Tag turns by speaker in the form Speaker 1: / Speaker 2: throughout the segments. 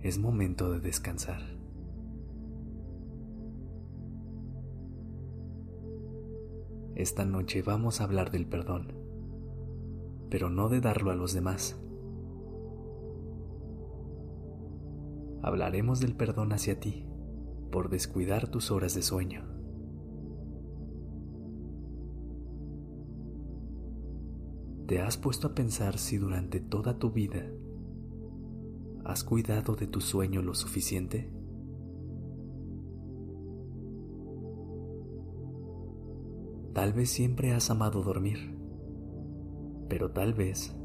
Speaker 1: Es momento de descansar. Esta noche vamos a hablar del perdón, pero no de darlo a los demás. Hablaremos del perdón hacia ti por descuidar tus horas de sueño. ¿Te has puesto a pensar si durante toda tu vida has cuidado de tu sueño lo suficiente? Tal vez siempre has amado dormir, pero tal vez,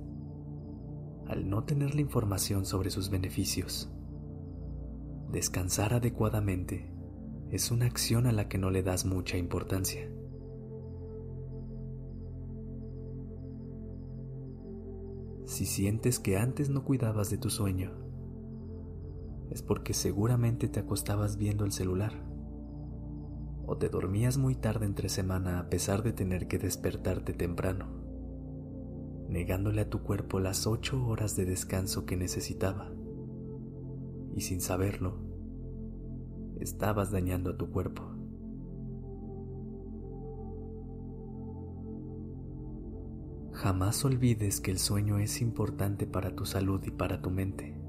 Speaker 1: al no tener la información sobre sus beneficios, descansar adecuadamente es una acción a la que no le das mucha importancia. Si sientes que antes no cuidabas de tu sueño, es porque seguramente te acostabas viendo el celular o te dormías muy tarde entre semana a pesar de tener que despertarte temprano, negándole a tu cuerpo las ocho horas de descanso que necesitaba. Y sin saberlo, estabas dañando a tu cuerpo. Jamás olvides que el sueño es importante para tu salud y para tu mente.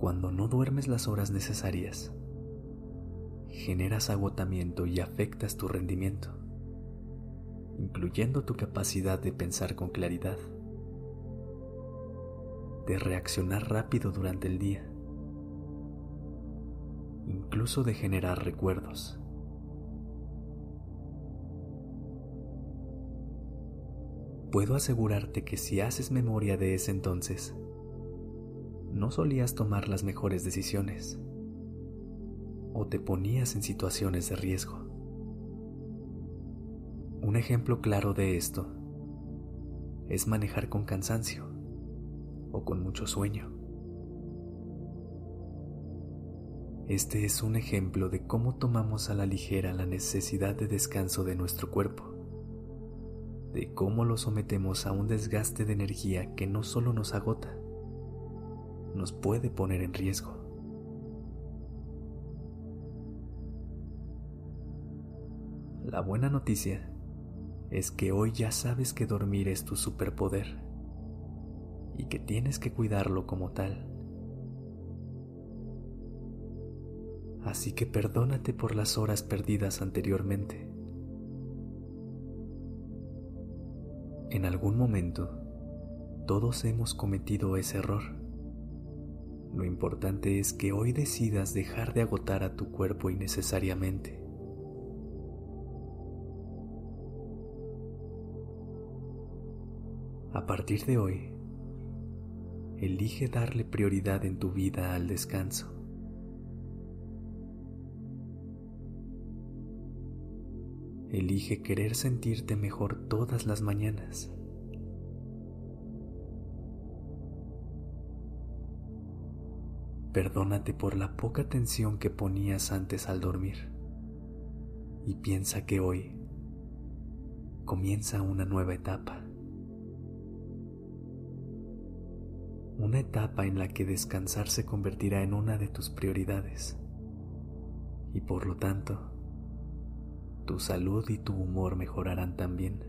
Speaker 1: Cuando no duermes las horas necesarias, generas agotamiento y afectas tu rendimiento, incluyendo tu capacidad de pensar con claridad, de reaccionar rápido durante el día, incluso de generar recuerdos. Puedo asegurarte que si haces memoria de ese entonces, no solías tomar las mejores decisiones o te ponías en situaciones de riesgo. Un ejemplo claro de esto es manejar con cansancio o con mucho sueño. Este es un ejemplo de cómo tomamos a la ligera la necesidad de descanso de nuestro cuerpo de cómo lo sometemos a un desgaste de energía que no solo nos agota, nos puede poner en riesgo. La buena noticia es que hoy ya sabes que dormir es tu superpoder y que tienes que cuidarlo como tal. Así que perdónate por las horas perdidas anteriormente. En algún momento, todos hemos cometido ese error. Lo importante es que hoy decidas dejar de agotar a tu cuerpo innecesariamente. A partir de hoy, elige darle prioridad en tu vida al descanso. Elige querer sentirte mejor todas las mañanas. Perdónate por la poca atención que ponías antes al dormir y piensa que hoy comienza una nueva etapa. Una etapa en la que descansar se convertirá en una de tus prioridades y por lo tanto tu salud y tu humor mejorarán también.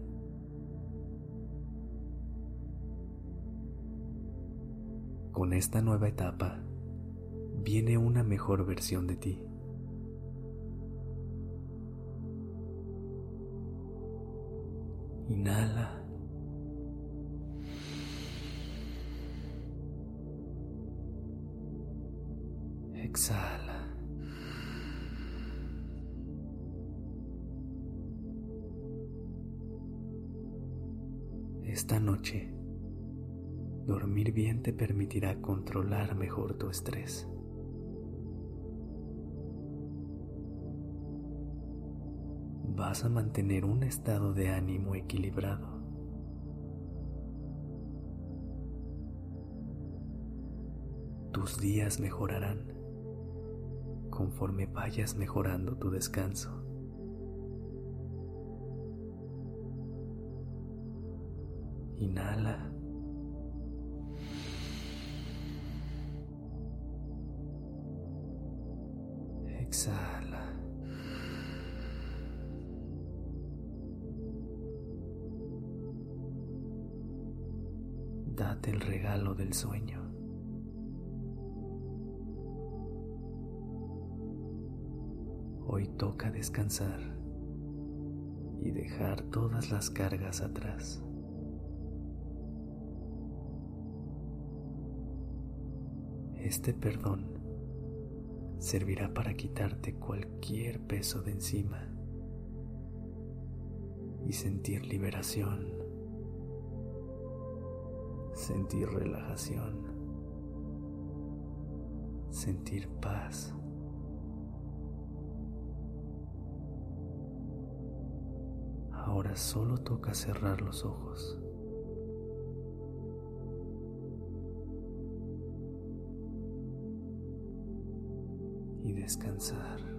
Speaker 1: Con esta nueva etapa viene una mejor versión de ti. Inhala. Exhala. Esta noche Dormir bien te permitirá controlar mejor tu estrés. Vas a mantener un estado de ánimo equilibrado. Tus días mejorarán conforme vayas mejorando tu descanso. Inhala. Exhala. El regalo del sueño. Hoy toca descansar y dejar todas las cargas atrás. Este perdón servirá para quitarte cualquier peso de encima y sentir liberación, sentir relajación, sentir paz. Ahora solo toca cerrar los ojos. Y descansar.